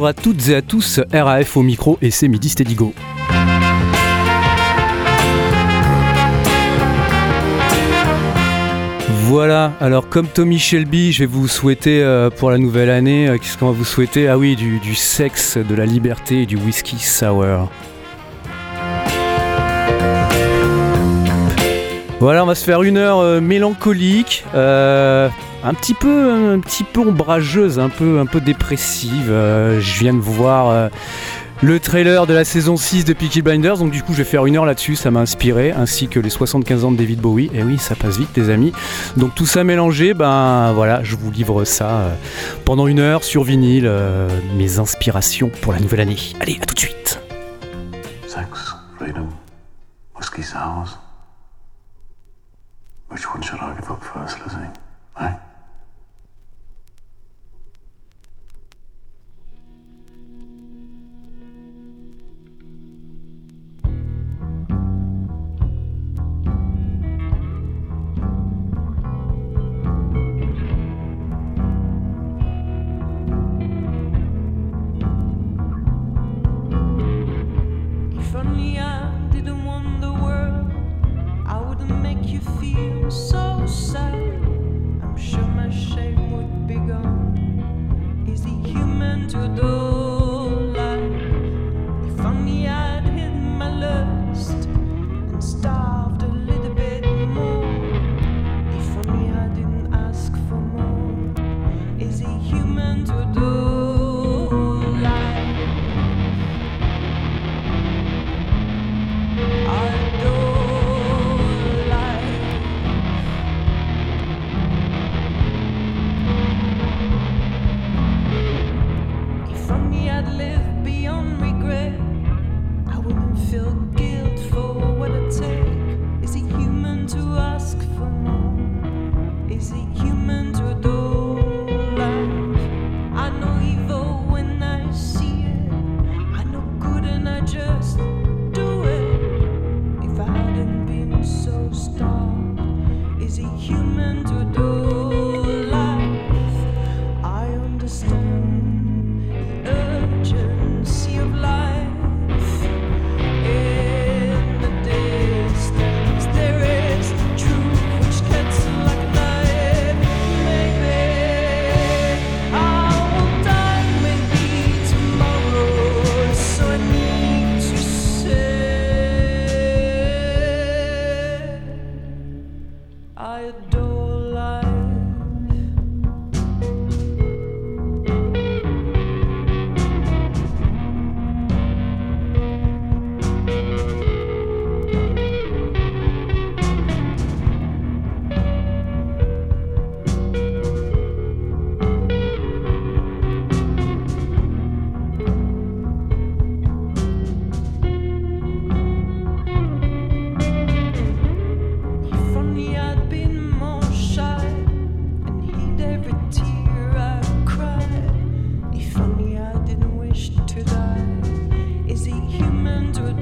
Bonjour à toutes et à tous, RAF au micro et c'est Midi Go. Voilà, alors comme Tommy Shelby, je vais vous souhaiter euh, pour la nouvelle année, euh, qu'est-ce qu'on va vous souhaiter? Ah oui, du, du, sexe, de la liberté et du whisky sour. Voilà, on va se faire une heure euh, mélancolique, un petit peu, un petit peu ombrageuse, un peu, un peu dépressive. je viens de voir le trailer de la saison 6 de Peaky Blinders. Donc du coup, je vais faire une heure là-dessus, ça m'a inspiré, ainsi que les 75 ans de David Bowie. Et oui, ça passe vite, les amis. Donc tout ça mélangé, ben voilà, je vous livre ça euh, pendant une heure sur vinyle, euh, mes inspirations pour la nouvelle année. Allez, à tout de suite. Sex, freedom. Which one should I give up first, Lizzie? Eh? to do. hundred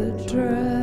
the dress.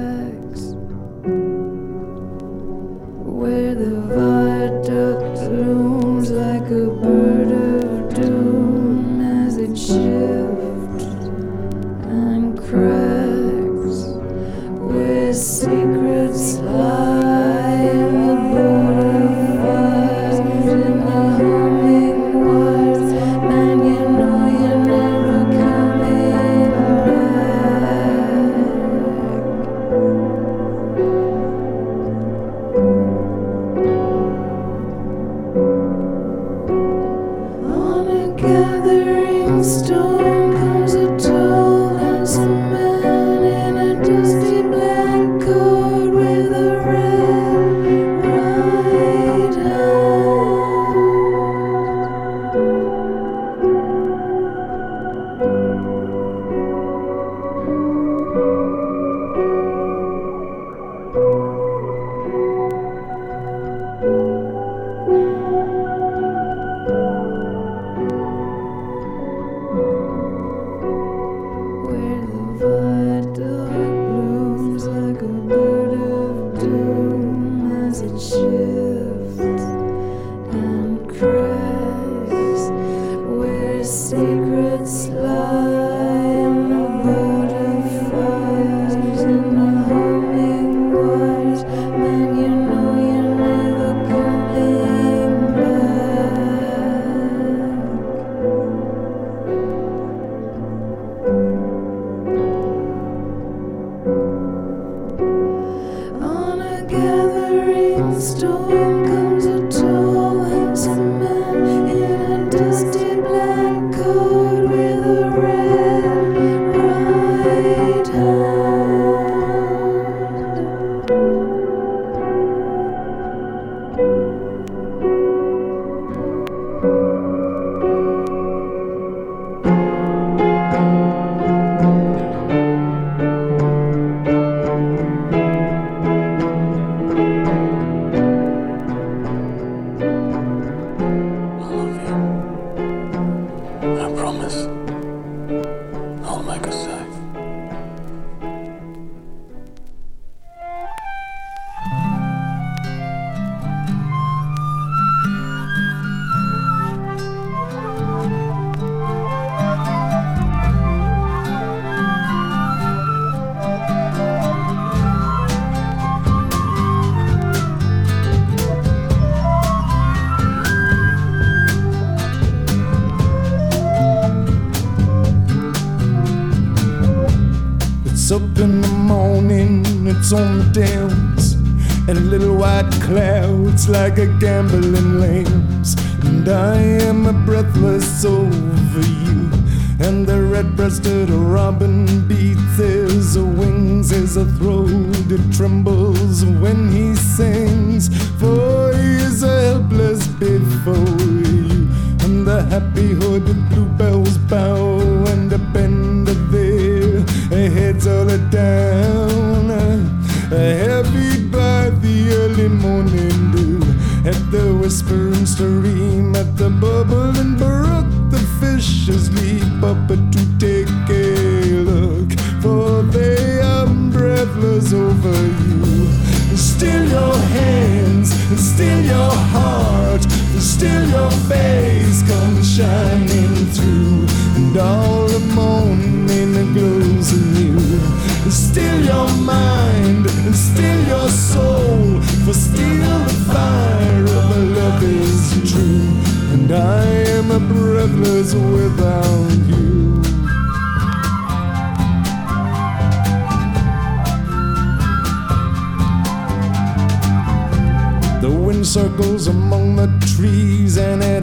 Like a gambling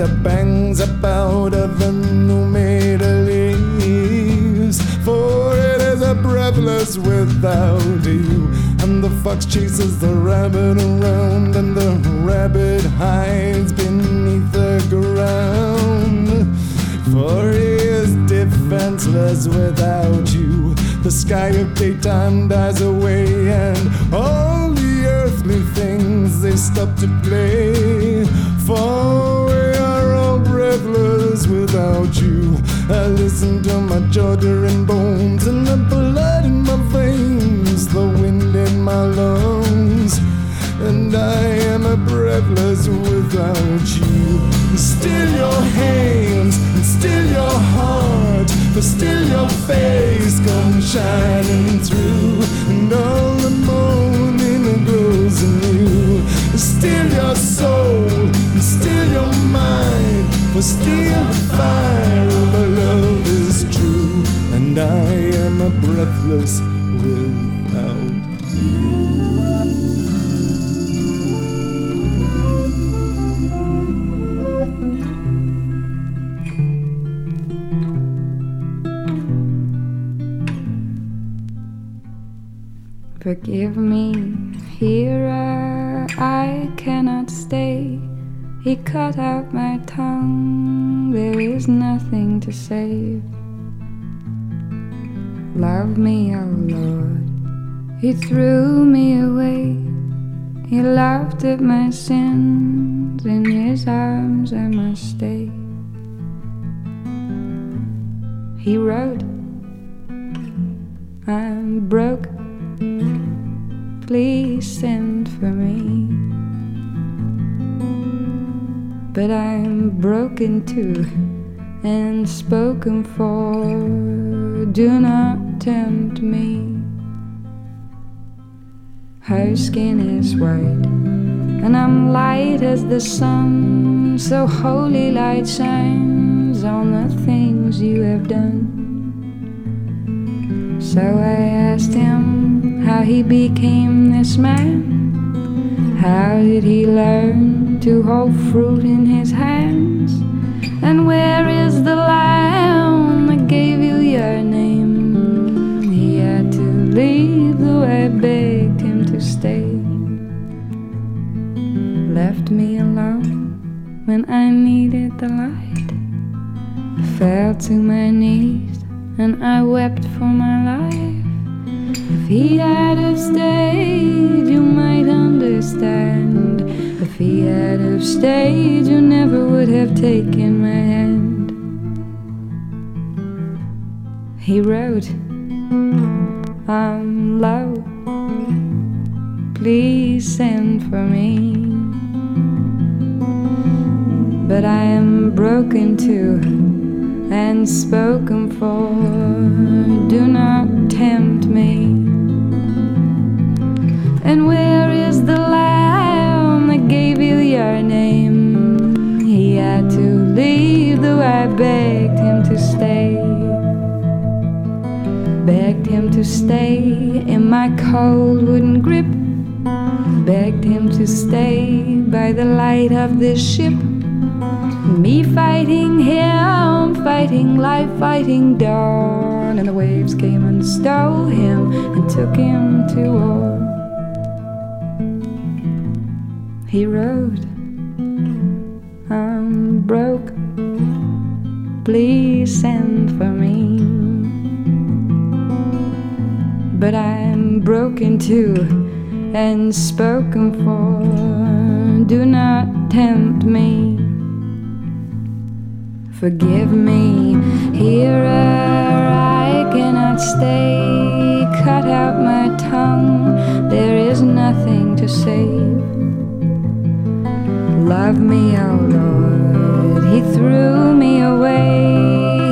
it bangs about of the new made leaves. For it is a breathless without you. And the fox chases the rabbit around, and the rabbit hides beneath the ground. For he is defenseless without you. The sky of daytime dies away, and all the earthly things they stop to play. My and bones and the blood in my veins, the wind in my lungs. And I am a breathless without you. Still your hands, and still your heart, but still your face comes shining through. And all the morning glows anew. Still your soul, still your mind, but still the fire And I am a breathless without you. Forgive me, here I cannot stay. He cut out my tongue, there is nothing to save. Love me, oh Lord, He threw me away. He laughed at my sins, in His arms I must stay. He wrote, I'm broke please send for me. But I'm broken too and spoken for. Do not tempt me. Her skin is white, and I'm light as the sun. So holy light shines on the things you have done. So I asked him how he became this man. How did he learn to hold fruit in his hands? And where is the lamb that gave you your name? Leave, though I begged him to stay. Left me alone when I needed the light. Fell to my knees and I wept for my life. If he had have stayed, you might understand. If he had have stayed, you never would have taken my hand. He wrote, I'm low, please send for me. But I am broken too and spoken for. Do not tempt me. And where to stay in my cold wooden grip. Begged him to stay by the light of this ship. Me fighting him, fighting life, fighting dawn. And the waves came and stole him and took him to war. He wrote, I'm um, broke, please send for me. But I'm broken too and spoken for. Do not tempt me. Forgive me, here I cannot stay. Cut out my tongue, there is nothing to save. Love me, oh Lord, He threw me away.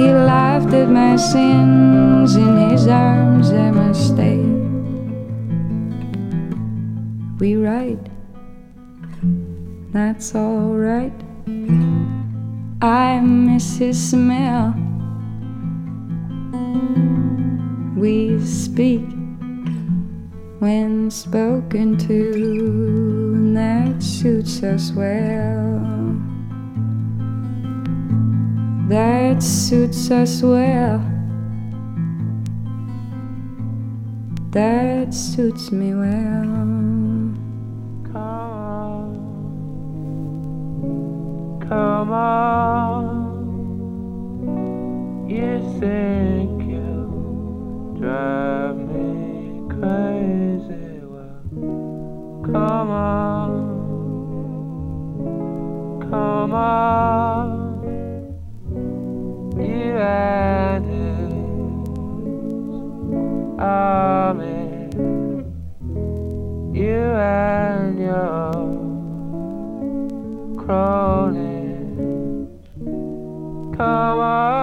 He laughed at my sins, in His arms I must stay. We write, that's alright. I miss his smell. We speak when spoken to, and that suits us well. That suits us well. That suits me well. come on. Come on. You think you drive. me crazy. Well, come on, come on, you and army, you and your cronies, come on,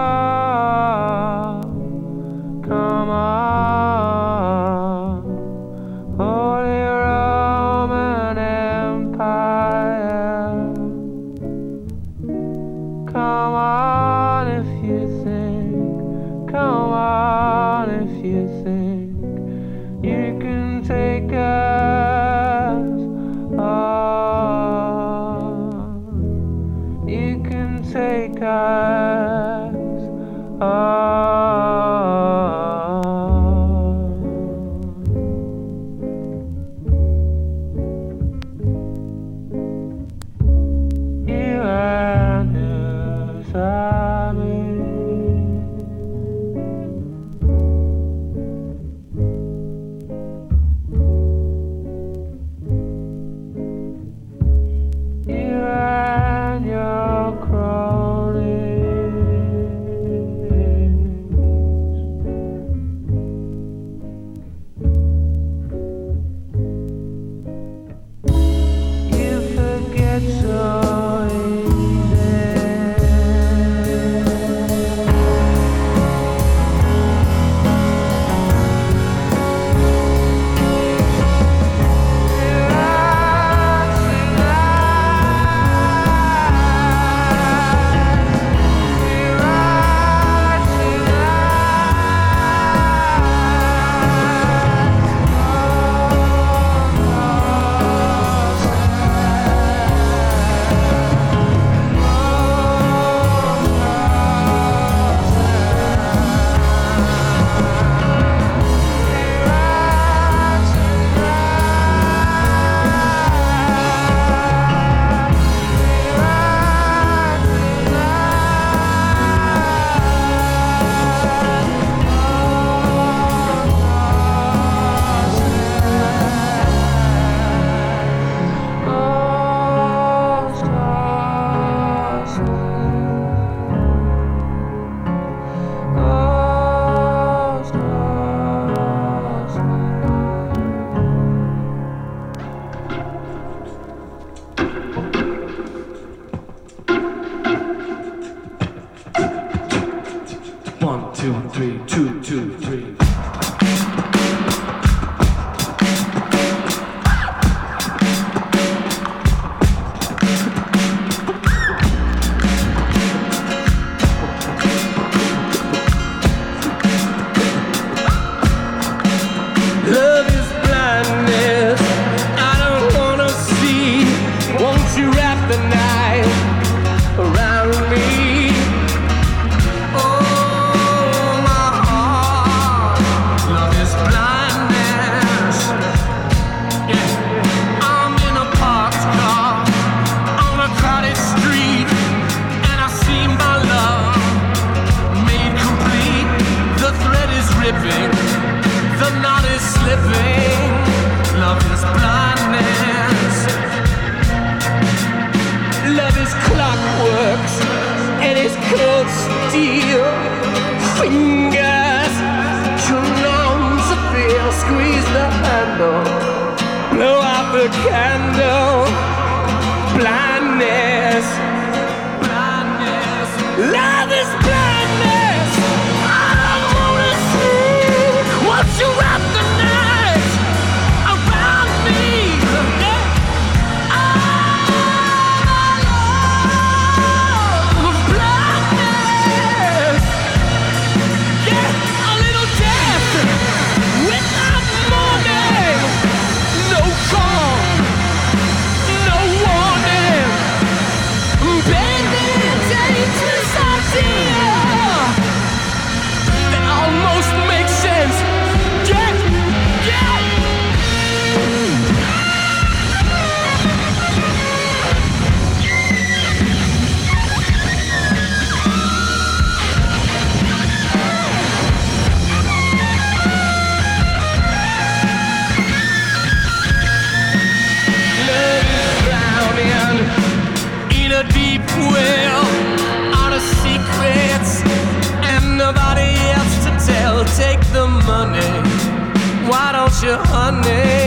the candle. all the secrets and nobody else to tell. Take the money. Why don't you, honey?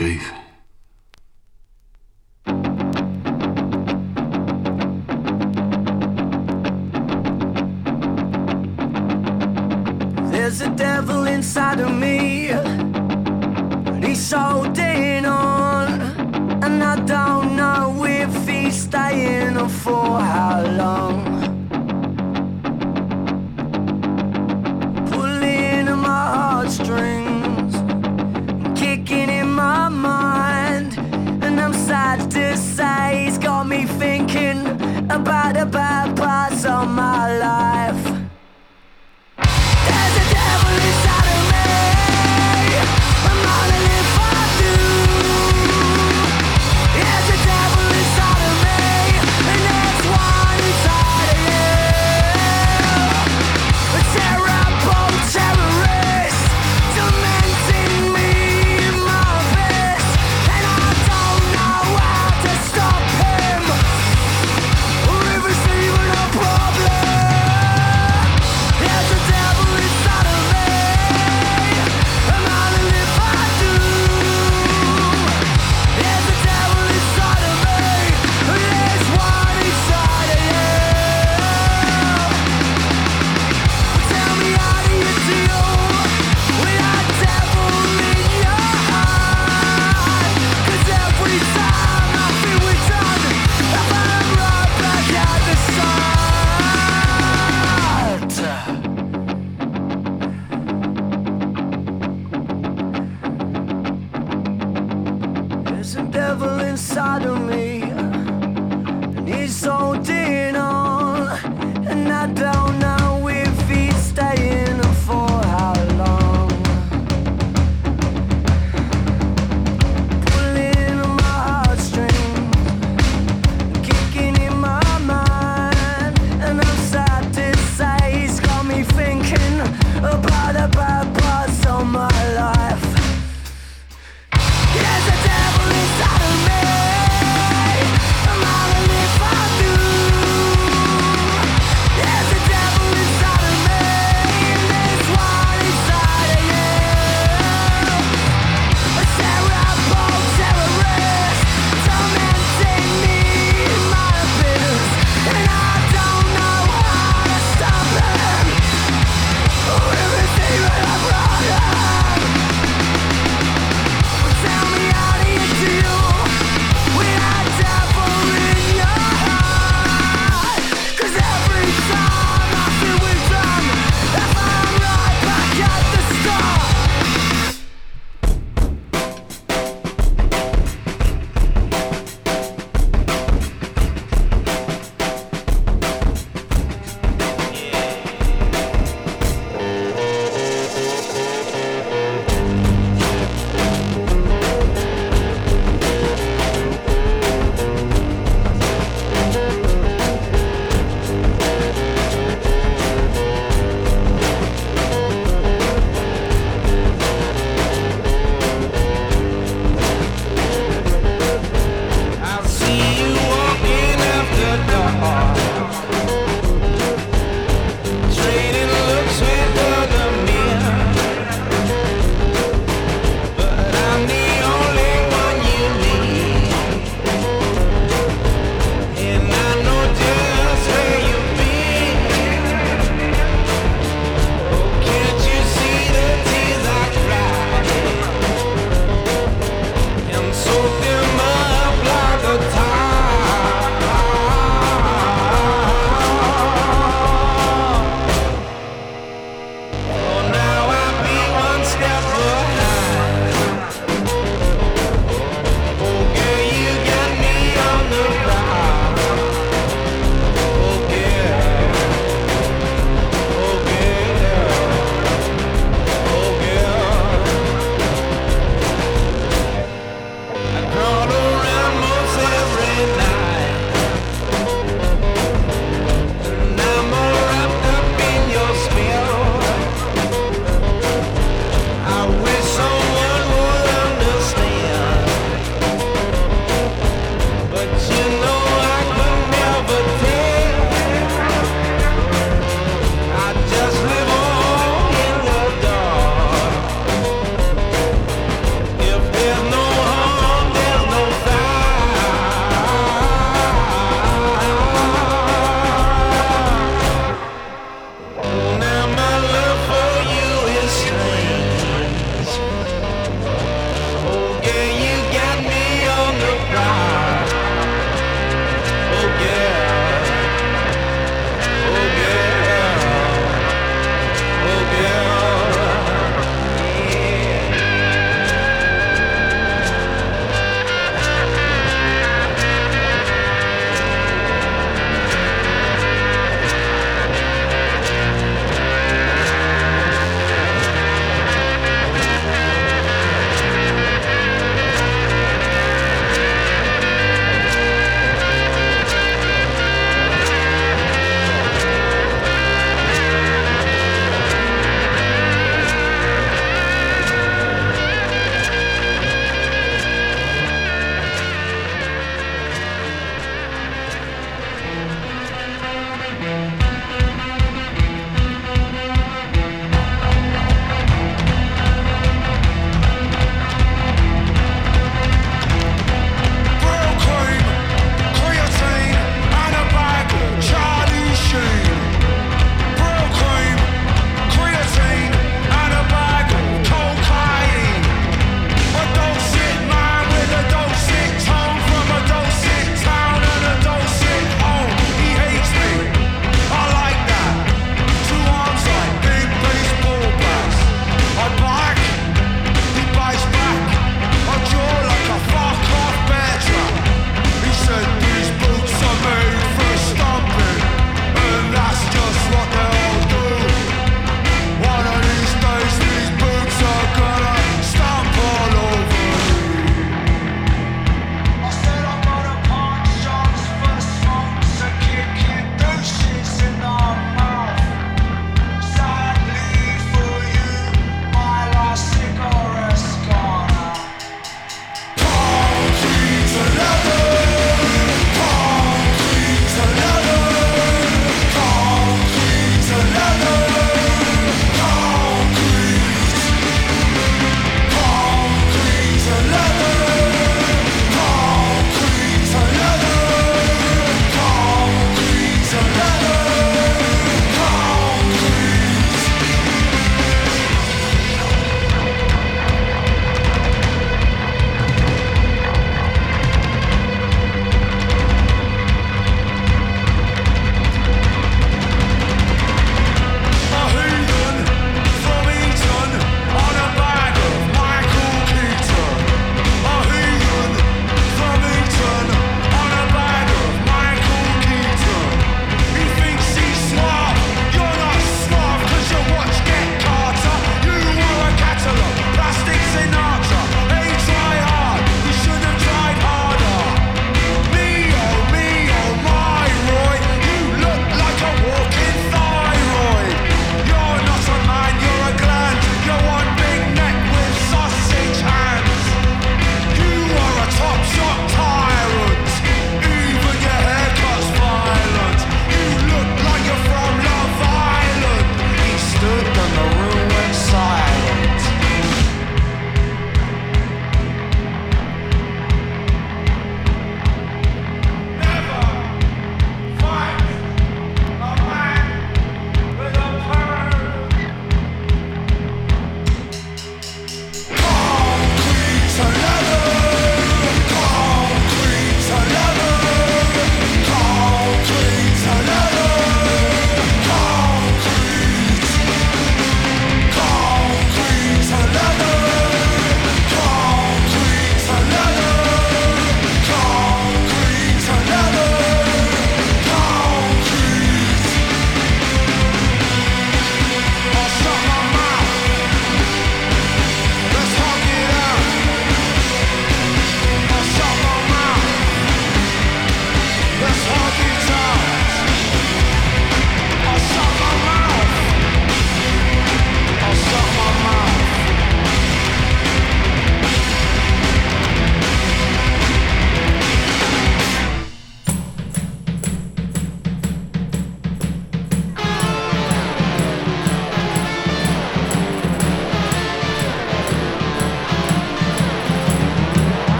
Man of my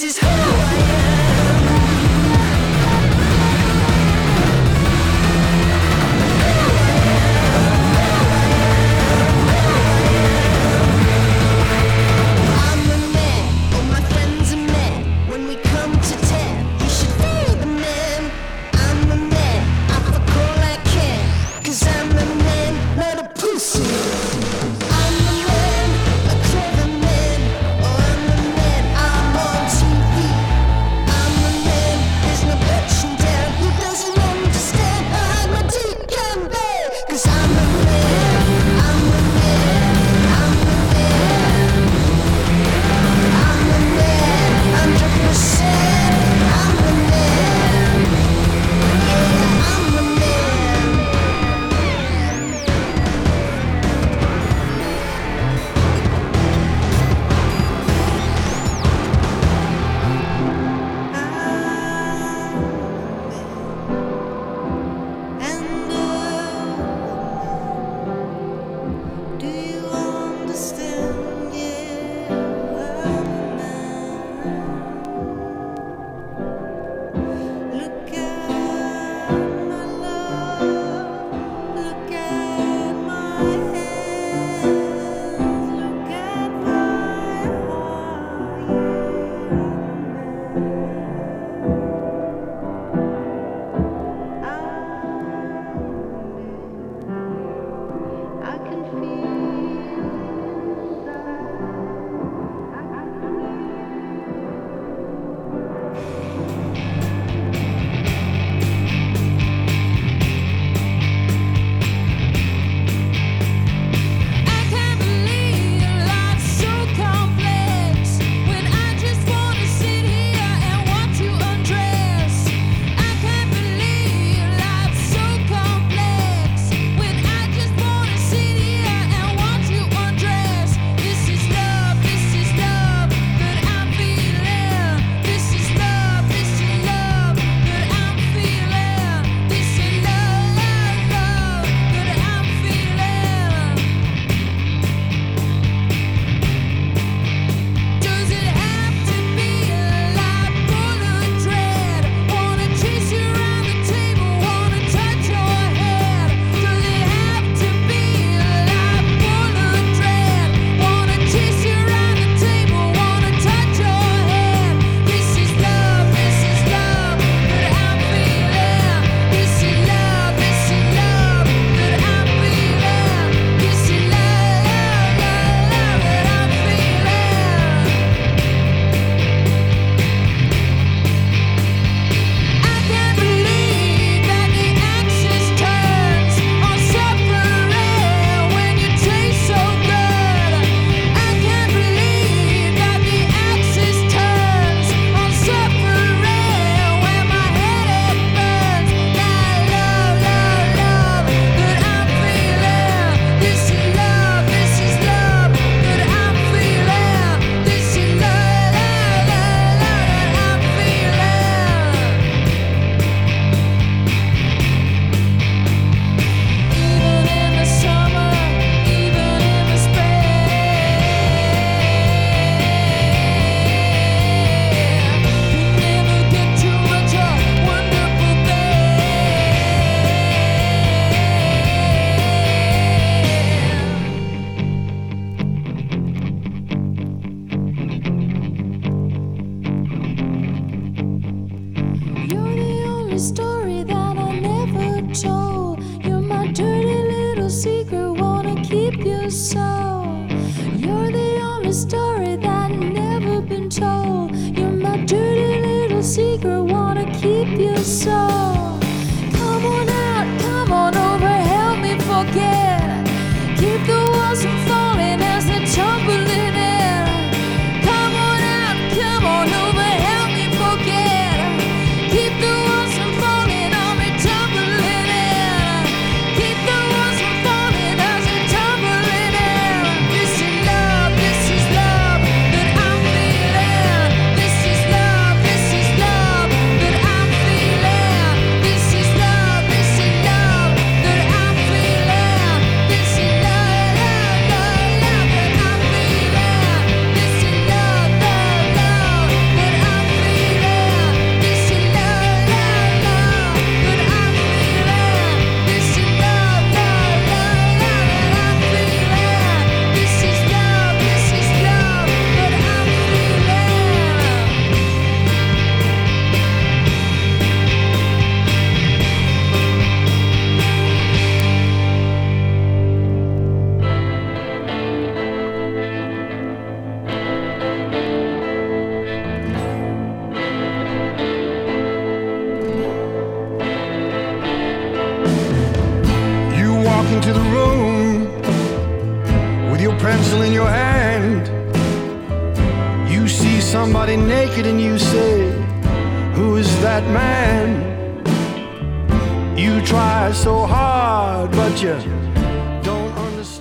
this is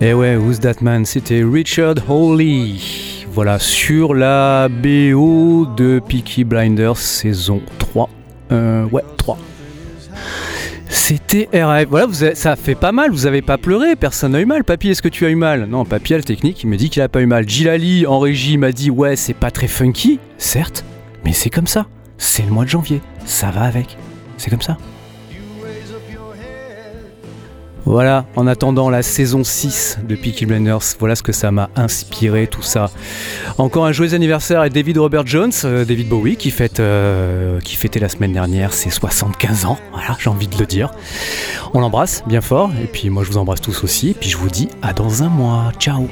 understand. Eh ouais, Who's That Man? C'était Richard Hawley. Voilà, sur la BO de Peaky Blinders saison 3. Euh, ouais, 3. C'était RF. Voilà, ça fait pas mal, vous avez pas pleuré, personne n'a eu mal. Papy, est-ce que tu as eu mal? Non, Papy a le technique, il me dit qu'il a pas eu mal. Gilali en régie m'a dit ouais, c'est pas très funky, certes, mais c'est comme ça. C'est le mois de janvier, ça va avec. C'est comme ça. Voilà, en attendant la saison 6 de Peaky Blinders, voilà ce que ça m'a inspiré, tout ça. Encore un joyeux anniversaire à David Robert Jones, euh, David Bowie, qui, fête, euh, qui fêtait la semaine dernière ses 75 ans. Voilà, j'ai envie de le dire. On l'embrasse bien fort, et puis moi je vous embrasse tous aussi, et puis je vous dis à dans un mois. Ciao